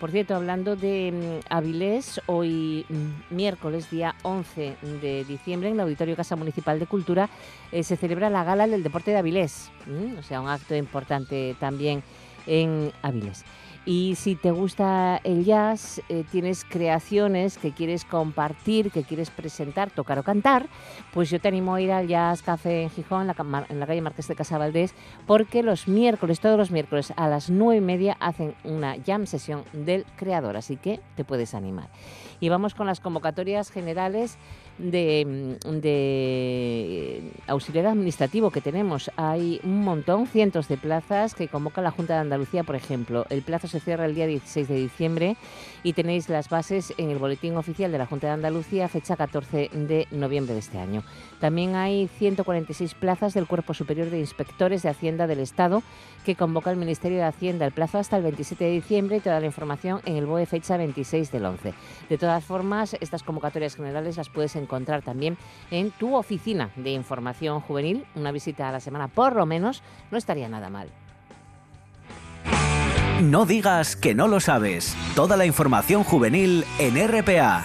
Por cierto, hablando de mm, Avilés, hoy mm, miércoles, día 11 de diciembre, en el Auditorio Casa Municipal de Cultura, eh, se celebra la Gala del Deporte de Avilés, o sea, un acto importante también en Avilés. Y si te gusta el jazz, eh, tienes creaciones que quieres compartir, que quieres presentar, tocar o cantar, pues yo te animo a ir al Jazz Café en Gijón, en la, calle Marqués de Casabaldés, porque los miércoles, todos los miércoles a las nueve y media hacen una jam sesión del creador, así que te puedes animar. Y vamos con las convocatorias generales de, de, auxiliar administrativo que tenemos. Hay un montón, cientos de plazas que convoca la Junta de Andalucía, por ejemplo. El plazo se cierra el día 16 de diciembre y tenéis las bases en el boletín oficial de la Junta de Andalucía, fecha 14 de noviembre de este año. También hay 146 plazas del Cuerpo Superior de Inspectores de Hacienda del Estado que convoca el Ministerio de Hacienda. El plazo hasta el 27 de diciembre y toda la información en el BOE fecha 26 del 11. De todas formas, estas convocatorias generales las puedes encontrar también en tu oficina de información juvenil. Una visita a la semana por lo menos no estaría nada mal. No digas que no lo sabes. Toda la información juvenil en RPA.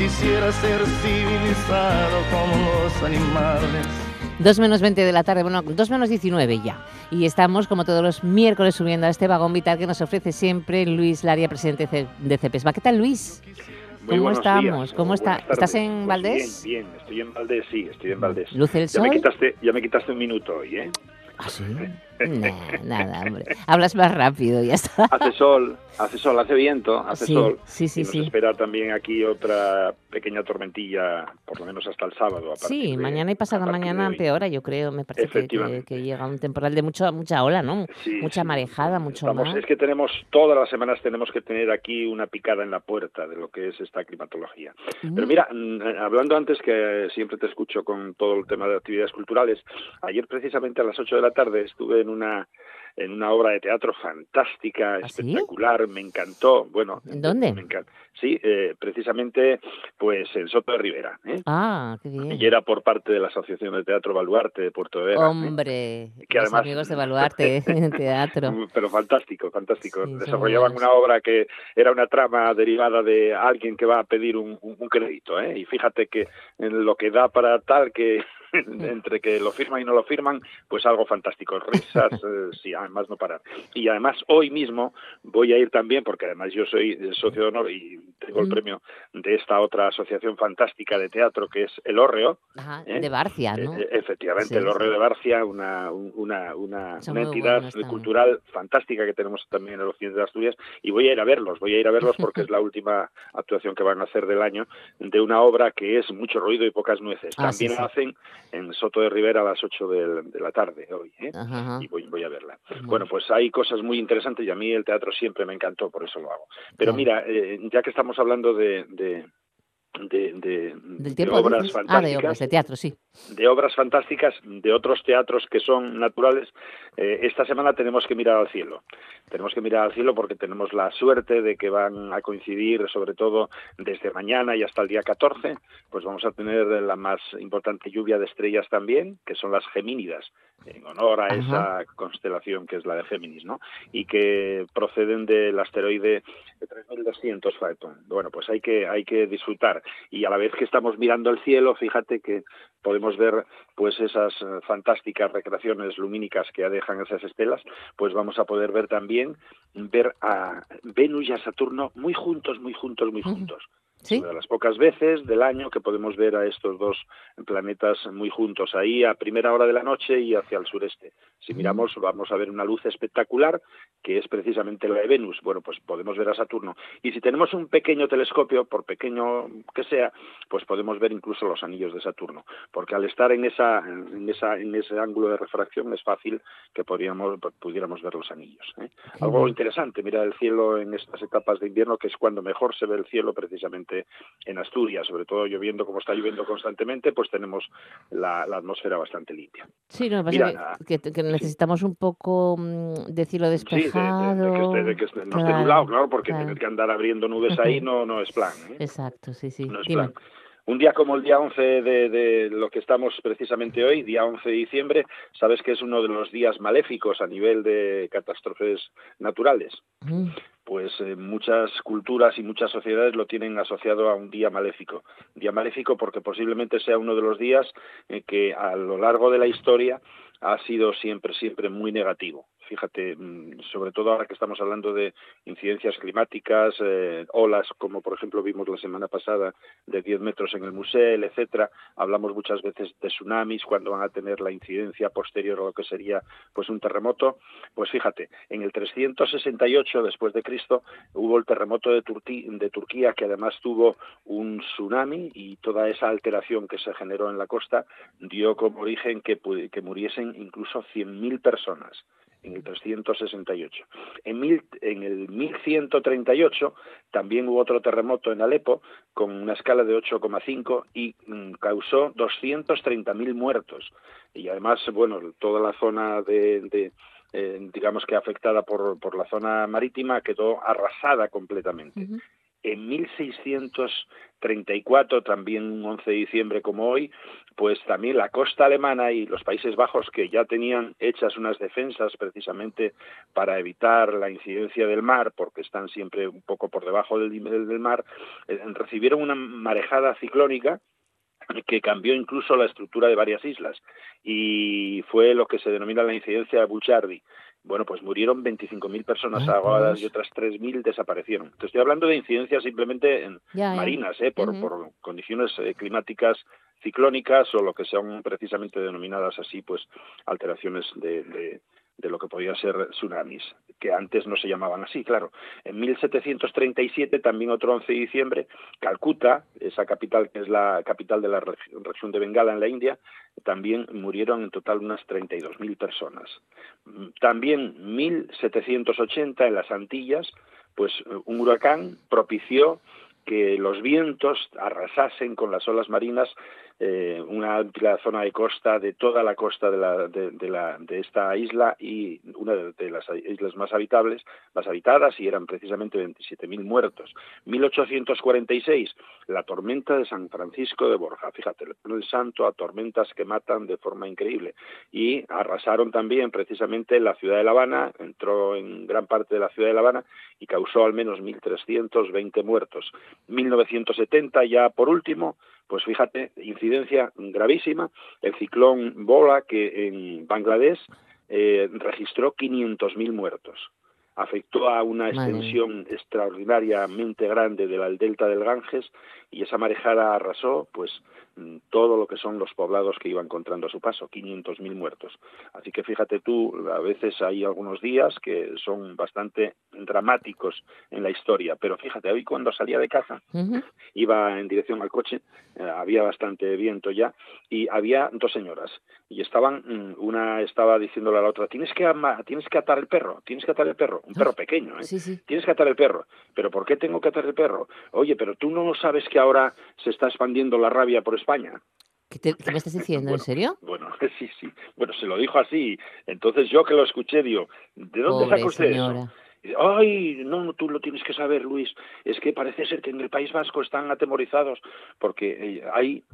quisiera ser civilizado como los animales 2 menos 20 de la tarde, bueno, 2 menos 19 ya. Y estamos, como todos los miércoles, subiendo a este vagón vital que nos ofrece siempre Luis Laria, presidente de CEPESMA. ¿Qué tal, Luis? ¿Cómo estamos? ¿Cómo está? ¿Estás en Valdés? bien, bien, estoy en Valdés, sí, estoy en Valdés. ¿Luce el sol? Ya me quitaste, ya me quitaste un minuto hoy, ¿eh? ¿Ah, sí? nada, hombre. Hablas más rápido, ya está. Hace sol, hace sol, hace viento, hace sol. Sí, sí, y sí. Nos espera también aquí otra pequeña tormentilla, por lo menos hasta el sábado. sí, mañana y pasado mañana empeora, yo creo. Me parece que, llega un temporal de mucho, mucha ola, ¿no? mucha marejada, mucho más. Es que tenemos, todas las semanas tenemos que tener aquí una picada en la puerta de lo que es esta climatología. Pero mira, mm, hablando antes, que siempre te escucho con todo el tema de actividades culturales, ayer precisamente a las 8 de la tarde estuve en una en una obra de teatro fantástica, ¿Ah, espectacular, me encantó. Bueno, ¿En dónde? Me Sí, eh, precisamente pues en Soto de Rivera. ¿eh? Ah, qué bien. Y era por parte de la Asociación de Teatro Baluarte de Puerto Vera. ¿eh? Hombre, que los amigos de Baluarte en teatro. Pero fantástico, fantástico. Desarrollaban una obra que era una trama derivada de alguien que va a pedir un, un crédito. ¿eh? Y fíjate que en lo que da para tal que entre que lo firman y no lo firman, pues algo fantástico. Risas, eh, sí, además no parar. Y además hoy mismo voy a ir también, porque además yo soy socio de honor y tengo el mm. premio de esta otra asociación fantástica de teatro que es El Órreo. ¿eh? de Barcia, ¿no? Eh, efectivamente, El Órreo de Barcia, una, una, una, entidad cultural fantástica que tenemos también en los Occidente de Asturias. Y voy a ir a verlos, voy a ir a verlos porque es la última actuación que van a hacer del año de una obra que es mucho ruido y pocas nueces. Ah, también hacen en Soto de Rivera a las 8 de, la tarde hoy, ¿eh? y voy, voy, a verla. Bueno, pues hay cosas muy interesantes y a mí el teatro siempre me encantó, por eso lo hago. Pero mira, eh, ya que estamos hablando de, de, obras fantásticas. Ah, de obras de teatro, sí. De obras fantásticas de otros teatros que son naturales. Eh, esta semana tenemos que mirar al cielo. Tenemos que mirar al cielo porque tenemos la suerte de que van a coincidir, sobre todo desde mañana y hasta el día 14, pues vamos a tener la más importante lluvia de estrellas también, que son las Gemínidas, en honor a esa constelación que es la de Géminis, ¿no? Y que proceden del asteroide 3200 Phaeton. Bueno, pues hay que hay que disfrutar y a la vez que estamos mirando el cielo, fíjate que podemos ver pues esas eh, fantásticas recreaciones lumínicas que dejan esas estelas, pues vamos a poder ver también ver a Venus y a Saturno muy juntos, muy juntos, muy juntos. Una de las pocas veces del año que podemos ver a estos dos planetas muy juntos, ahí a primera hora de la noche y hacia el sureste. Si miramos, vamos a ver una luz espectacular, que es precisamente la de Venus. Bueno, pues podemos ver a Saturno. Y si tenemos un pequeño telescopio, por pequeño que sea, pues podemos ver incluso los anillos de Saturno. Porque al estar en, esa, en, esa, en ese ángulo de refracción es fácil que podríamos, pudiéramos ver los anillos. ¿eh? Algo interesante, mira el cielo en estas etapas de invierno, que es cuando mejor se ve el cielo precisamente en Asturias, sobre todo lloviendo como está lloviendo constantemente, pues tenemos la, atmósfera bastante limpia. Sí, no, pasa que, que, necesitamos un poco mm, de cielo despejado. Sí, de, que, esté, no esté nublado, claro, porque tener que andar abriendo nubes ahí no, no es plan. ¿eh? Exacto, sí, sí. No es plan. Un día como el día 11 de, de, lo que estamos precisamente hoy, día 11 de diciembre, sabes que es uno de los días maléficos a nivel de catástrofes naturales. Mm pues eh, muchas culturas y muchas sociedades lo tienen asociado a un día maléfico. Día maléfico porque posiblemente sea uno de los días eh, que a lo largo de la historia ha sido siempre, siempre muy negativo fíjate, mm, sobre todo ahora que estamos hablando de incidencias climáticas, eh, olas como por ejemplo vimos la semana pasada de 10 metros en el Musel, etcétera, hablamos muchas veces de tsunamis cuando van a tener la incidencia posterior a lo que sería pues un terremoto, pues fíjate, en el 368 después de Cristo hubo el terremoto de, de Turquía que además tuvo un tsunami y toda esa alteración que se generó en la costa dio como origen que, que muriesen incluso 100.000 personas en el 368. En, mil, el 1138 también hubo otro terremoto en Alepo con una escala de 8,5 y mm, causó 230.000 muertos. Y además, bueno, toda la zona de, eh, digamos que afectada por, por la zona marítima quedó arrasada completamente. En 1634, también un 11 de diciembre como hoy, pues también la costa alemana y los Países Bajos, que ya tenían hechas unas defensas precisamente para evitar la incidencia del mar, porque están siempre un poco por debajo del nivel del mar, eh, recibieron una marejada ciclónica que cambió incluso la estructura de varias islas y fue lo que se denomina la incidencia de Buchardi bueno, pues murieron 25.000 personas ahogadas y otras 3.000 desaparecieron. Te estoy hablando de incidencias simplemente en marinas, ¿eh? por, por condiciones eh, climáticas ciclónicas o lo que sean precisamente denominadas así, pues alteraciones de, de lo que podía ser tsunamis, que antes no se llamaban así, claro. En 1737, también otro 11 de diciembre, Calcuta, esa capital que es la capital de la región de Bengala en la India, también murieron en total unas 32.000 personas. También 1780 en las Antillas, pues un huracán propició que los vientos arrasasen con las olas marinas eh, una amplia zona de costa de toda la costa de, la, de, la, de esta isla y una de, las islas más habitables, más habitadas y eran precisamente 27.000 muertos. 1846, la tormenta de San Francisco de Borja, fíjate, el santo a tormentas que matan de forma increíble y arrasaron también precisamente la ciudad de La Habana, entró en gran parte de la ciudad de La Habana y causó al menos 1.320 muertos. 1970 ya por último, Pues fíjate, incidencia gravísima, el ciclón Bola que en Bangladesh eh, registró 500.000 muertos. Afectó a una extensión extraordinariamente grande del delta del Ganges y esa marejada arrasó pues mm, todo lo que son los poblados que iba encontrando a su paso, 500.000 muertos. Así que fíjate tú, a veces hay algunos días que son bastante dramáticos en la historia, pero fíjate, hoy cuando salía de casa, iba en dirección al coche, eh, había bastante viento ya, y había dos señoras, y estaban, mm, una estaba diciéndole a la otra, tienes que, tienes que atar el perro, tienes que atar el perro, un perro pequeño, ¿eh? tienes que atar el perro, pero ¿por qué tengo que atar el perro? Oye, pero tú no sabes que ahora se está expandiendo la rabia por España. ¿Qué, me estás diciendo? ¿En serio? Bueno, sí, sí. Bueno, se lo dijo así. Entonces yo que lo escuché, digo, ¿de dónde saca usted eso? Ay, no, tú lo tienes que saber, Luis. Es que parece ser que en el País Vasco están atemorizados porque eh, ahí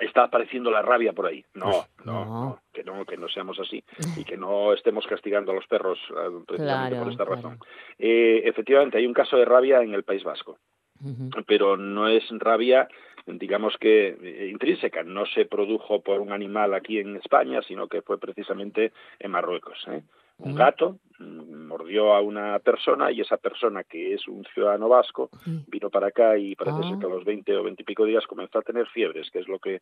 está apareciendo la rabia por ahí. No, no, que no, que no seamos así y que no estemos castigando a los perros eh, precisamente por esta razón. Eh, efectivamente, hay un caso de rabia en el País Vasco pero no es rabia digamos que eh, intrínseca, no se produjo por un animal aquí en España, sino que fue precisamente en Marruecos. ¿eh? Un gato mm, mordió a una persona y esa persona, que es un ciudadano vasco, vino para acá y parece ser que a ah. los 20 o 20 y pico días comenzó a tener fiebres, que es lo que... Eh,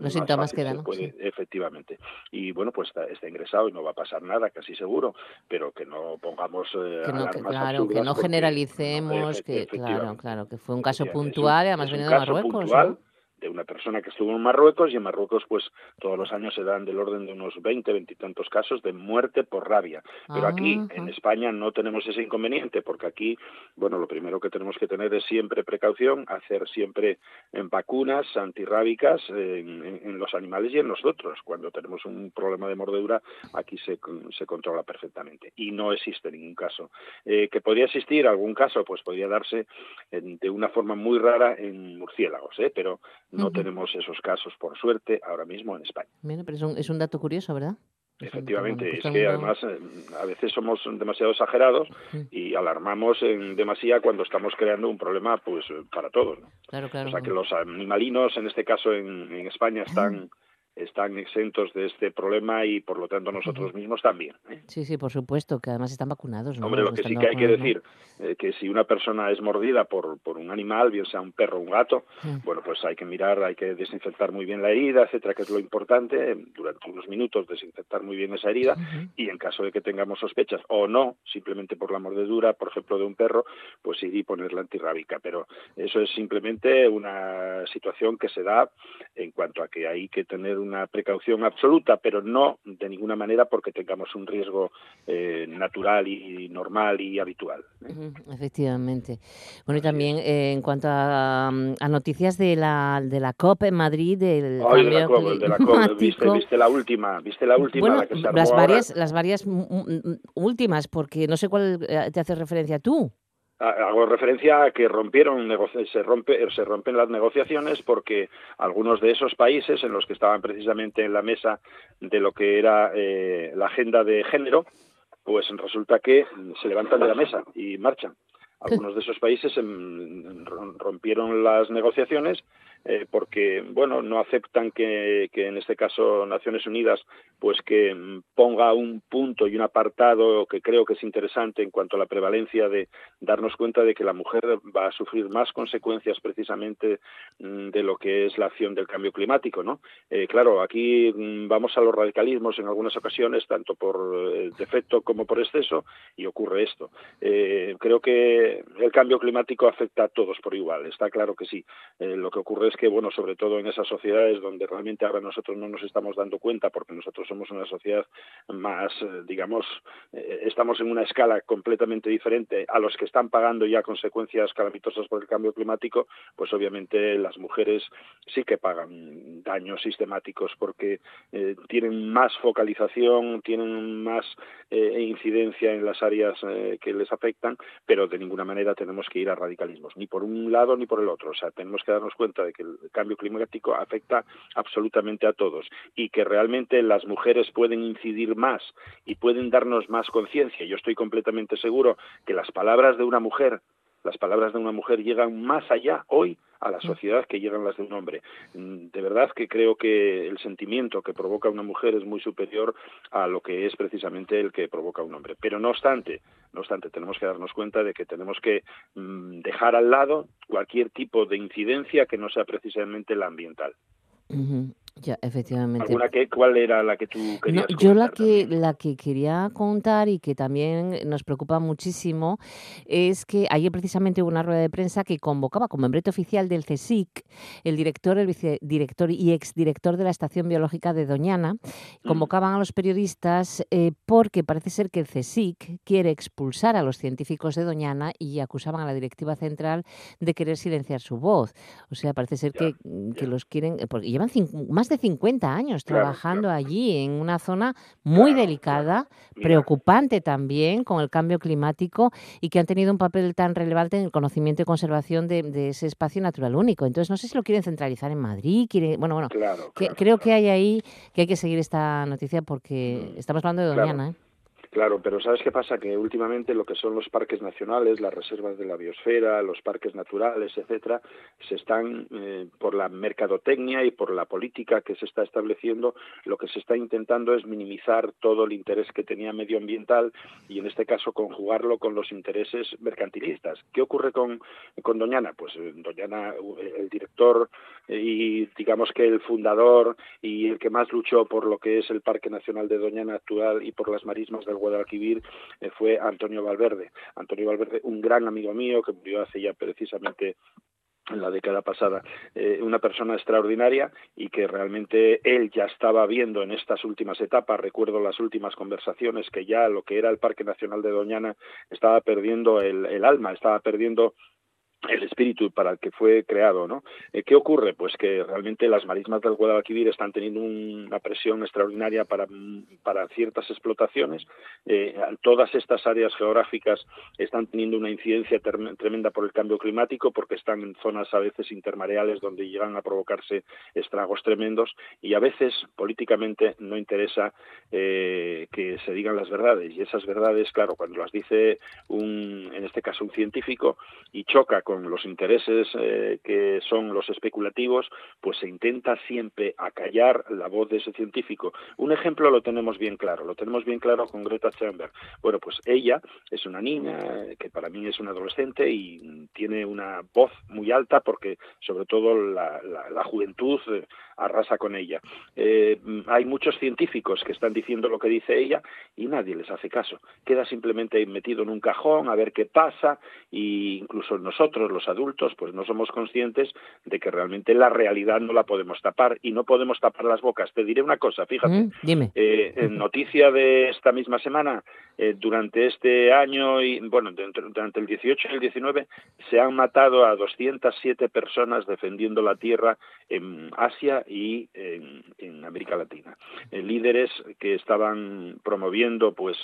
los síntomas que dan. Efectivamente. Y bueno, pues está, ingresado y no va a pasar nada, casi seguro, pero que no pongamos eh, que no, Claro, que no generalicemos, que claro, claro, que fue un caso puntual y además venido de Marruecos de una persona que estuvo en Marruecos y en Marruecos pues todos los años se dan del orden de unos 20, 20 y tantos casos de muerte por rabia. Pero aquí en España no tenemos ese inconveniente porque aquí, bueno, lo primero que tenemos que tener es siempre precaución, hacer siempre en vacunas antirrábicas en, los animales y en nosotros. Cuando tenemos un problema de mordedura aquí se, se controla perfectamente y no existe ningún caso. Eh, que podría existir algún caso, pues podría darse de una forma muy rara en murciélagos, ¿eh? pero no tenemos esos casos, por suerte, ahora mismo en España. Bueno, pero es un, es un dato curioso, ¿verdad? Efectivamente, es que además eh, a veces somos demasiado exagerados y alarmamos en demasía cuando estamos creando un problema pues para todos. Claro, claro. O sea que los animalinos, en este caso en, en España, están están exentos de este problema y por lo tanto nosotros mismos también. ¿eh? Sí, sí, por supuesto, que además están vacunados. Hombre, lo que sí que hay que decir, eh, que si una persona es mordida por, por un animal, bien sea un perro o un gato, bueno, pues hay que mirar, hay que desinfectar muy bien la herida, etcétera, que es lo importante, durante unos minutos desinfectar muy bien esa herida y en caso de que tengamos sospechas o no, simplemente por la mordedura, por ejemplo, de un perro, pues ir y poner la antirrábica. Pero eso es simplemente una situación que se da en cuanto a que hay que tener un una precaución absoluta, pero no de ninguna manera porque tengamos un riesgo eh, natural y normal y habitual. ¿eh? Efectivamente. Bueno, y también eh, en cuanto a, noticias de la, de la COP en Madrid, del de la COP, ¿Viste, la última, viste la última, las varias, las varias últimas, porque no sé cuál te hace referencia tú. Hago referencia a que rompieron se rompe se rompen las negociaciones porque algunos de esos países en los que estaban precisamente en la mesa de lo que era eh, la agenda de género pues resulta que se levantan de la mesa y marchan. Algunos de esos países em, rompieron las negociaciones eh, porque bueno no aceptan que, en este caso Naciones Unidas pues que mm, ponga un punto y un apartado que creo que es interesante en cuanto a la prevalencia de darnos cuenta de que la mujer va a sufrir más consecuencias precisamente mm, de lo que es la acción del cambio climático no eh, claro aquí mm, vamos a los radicalismos en algunas ocasiones tanto por eh, defecto como por exceso y ocurre esto. Creo que el cambio climático afecta a todos por igual está claro que sí. Lo que ocurre es que, bueno, sobre todo en esas sociedades donde realmente ahora nosotros no nos estamos dando cuenta porque nosotros somos una sociedad más, eh, digamos, eh, estamos en una escala completamente diferente a los que están pagando ya consecuencias calamitosas por el cambio climático, pues obviamente las mujeres sí que pagan daños sistemáticos porque eh, tienen más focalización, tienen más incidencia en las áreas que les afectan, pero de ninguna manera tenemos que ir a radicalismos, ni por un lado ni por el otro. O sea, tenemos que darnos cuenta de que el cambio climático afecta absolutamente a todos y que realmente las mujeres pueden incidir más y pueden darnos más conciencia. Yo estoy completamente seguro que las palabras de una mujer las palabras de una mujer llegan más allá hoy a la sociedad que llegan las de un hombre. Mm, de verdad que creo que el sentimiento que provoca una mujer es muy superior a lo que es precisamente el que provoca un hombre. Pero no obstante, no obstante, tenemos que darnos cuenta de que tenemos que mm, dejar al lado cualquier tipo de incidencia que no sea precisamente la ambiental. Ya, efectivamente. ¿Cuál era la que tú querías Yo la que, la que quería contar y que también nos preocupa muchísimo es que ayer precisamente hubo una rueda de prensa que convocaba como membrete oficial del CSIC el director, el vicedirector y exdirector de la Estación Biológica de Doñana. Mm. Convocaban a los periodistas eh, porque parece ser que el CSIC quiere expulsar a los científicos de Doñana y acusaban a la directiva central de querer silenciar su voz. O sea, parece ser que, que los quieren... Porque llevan más de 50 años trabajando allí en una zona muy delicada, preocupante también con el cambio climático y que han tenido un papel tan relevante en el conocimiento y conservación de, ese espacio natural único. Entonces, no sé si lo quieren centralizar en Madrid, quiere, bueno, bueno, creo que hay ahí que hay que seguir esta noticia porque mm. estamos hablando de Doñana. ¿eh? Claro, pero ¿sabes qué pasa? Que últimamente lo que son los parques nacionales, las reservas de la biosfera, los parques naturales, etcétera, se están, eh, por la mercadotecnia y por la política que se está estableciendo, lo que se está intentando es minimizar todo el interés que tenía medioambiental y en este caso conjugarlo con los intereses mercantilistas. ¿Qué ocurre con, con Doñana? Pues eh, Doñana, el director y digamos que el fundador y el que más luchó por lo que es el Parque Nacional de Doñana actual y por las marismas del Guadalquivir eh, fue Antonio Valverde. Antonio Valverde, un gran amigo mío que murió hace ya precisamente en la década pasada, eh, una persona extraordinaria y que realmente él ya estaba viendo en estas últimas etapas, recuerdo las últimas conversaciones, que ya lo que era el Parque Nacional de Doñana estaba perdiendo el alma, estaba perdiendo el espíritu para el que fue creado, ¿no? Eh, ¿Qué ocurre? Pues que realmente las marismas del Guadalquivir están teniendo una presión extraordinaria para, para ciertas explotaciones. Eh, todas estas áreas geográficas están teniendo una incidencia tremenda por el cambio climático porque están en zonas a veces intermareales donde llegan a provocarse estragos tremendos y a veces políticamente no interesa eh, que se digan las verdades y esas verdades, claro, cuando las dice un, en este caso un científico y choca con los intereses eh, que son los especulativos, pues se intenta siempre acallar la voz de ese científico. Un ejemplo lo tenemos bien claro, lo tenemos bien claro con Greta Thunberg. Bueno, pues ella es una niña que para mí es una adolescente y tiene una voz muy alta porque sobre todo la, juventud eh, arrasa con ella. Eh, hay muchos científicos que están diciendo lo que dice ella y nadie les hace caso. Queda simplemente metido en un cajón a ver qué pasa e incluso nosotros los adultos, pues no somos conscientes de que realmente la realidad no la podemos tapar y no podemos tapar las bocas. Te diré una cosa, fíjate. dime. Eh, en noticia de esta misma semana, eh, durante este año y, bueno, durante el 18 y el 19, se han matado a 207 personas defendiendo la tierra en Asia y en, América Latina. Eh, líderes que estaban promoviendo, pues,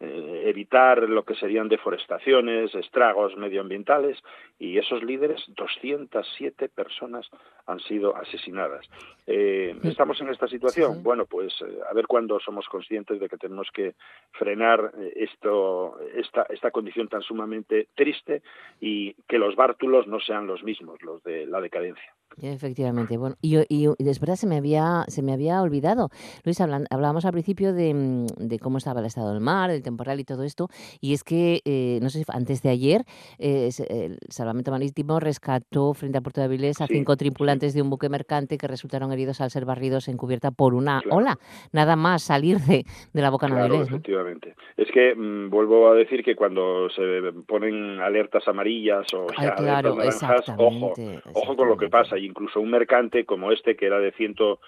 evitar lo que serían deforestaciones, estragos medioambientales y esos líderes, 207 personas han sido asesinadas. Eh, ¿Estamos en esta situación? Bueno, pues eh, a ver cuándo somos conscientes de que tenemos que frenar eh, esto, esta, esta condición tan sumamente triste y que los bártulos no sean los mismos, los de la decadencia. Efectivamente, bueno, y, y, después se me había se me había olvidado, Luis, hablábamos al principio mm, de, cómo estaba el estado del mar, del temporal y todo esto, y es que, eh, no sé si antes de ayer, eh, el Salvamento Marítimo rescató frente a Puerto de Avilés a cinco tripulantes de un buque mercante que resultaron heridos al ser barridos en cubierta por una ola, nada más salir de, de la boca claro, efectivamente. Es que mm, vuelvo a decir que cuando se ponen alertas amarillas o alertas naranjas, ojo, ojo con lo que pasa incluso un mercante como este, que era de ciento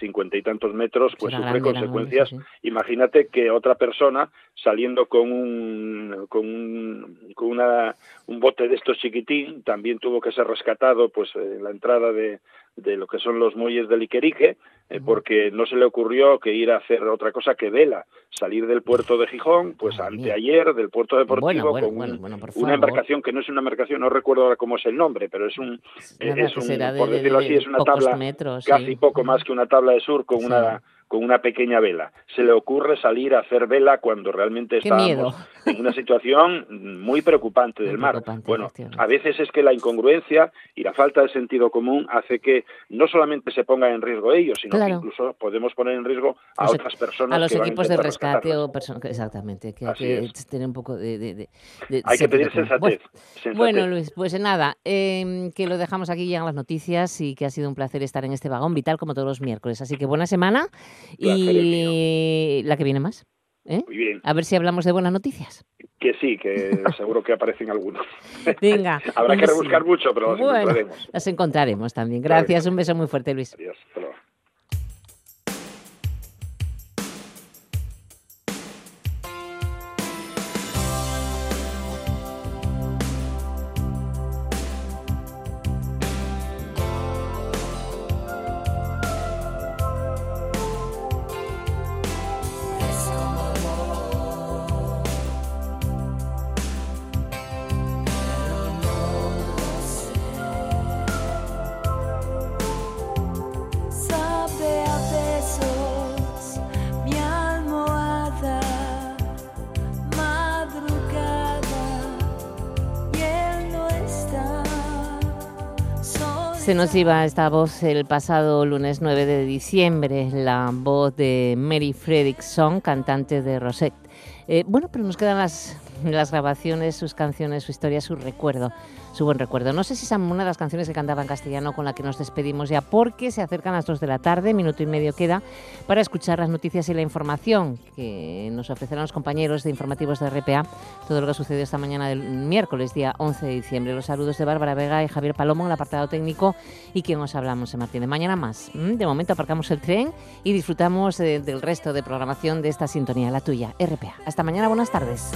cincuenta y tantos metros, pues sufre consecuencias. Imagínate que otra persona saliendo con un, con, un, con una, un bote de estos chiquitín también tuvo que ser rescatado pues en la entrada de, de lo que son los muelles del Iquerique, eh, porque no se le ocurrió que ir a hacer otra cosa que vela, salir del puerto de Gijón, pues anteayer del puerto deportivo con una embarcación que no es una embarcación, no recuerdo ahora cómo es el nombre, pero es un, es un por decirlo así, es una tabla casi poco más que una tabla de sur con una con una pequeña vela. Se le ocurre salir a hacer vela cuando realmente estamos en una situación muy preocupante del mar. Bueno, a veces es que la incongruencia y la falta de sentido común hace que no solamente se ponga en riesgo ellos, sino que incluso podemos poner en riesgo a pues otras personas. A los equipos de rescate o personas. Exactamente, que hay que tener un poco de. hay que pedir sensatez, bueno, Luis, pues nada, em, que lo dejamos aquí, llegan las noticias y que ha sido un placer estar en este vagón vital como todos los miércoles. Así que buena semana y la que viene más. ¿eh? Muy bien. A ver si hablamos de buenas noticias. Que sí, que seguro que aparecen algunos. Venga. Habrá que rebuscar mucho, pero las encontraremos. Las encontraremos también. Gracias, un beso muy fuerte, Luis. Adiós. Se nos iba esta voz el pasado lunes 9 de diciembre, la voz de Mary Fredrickson, cantante de Rosette. Eh, bueno, pero nos quedan las, las grabaciones, sus canciones, su historia, su recuerdo su buen recuerdo. No sé si es una de las canciones que cantaba en castellano con la que nos despedimos ya, porque se acercan las dos de la tarde, minuto y medio queda, para escuchar las noticias y la información que nos ofrecerán los compañeros de informativos de RPA, todo lo que ha sucedido esta mañana del miércoles, día 11 de diciembre. Los saludos de Bárbara Vega y Javier Palomo en el apartado técnico y quien os hablamos Martín. De mañana más. De momento aparcamos el tren y disfrutamos eh, del resto de programación de esta sintonía, la tuya, RPA. Hasta mañana, buenas tardes.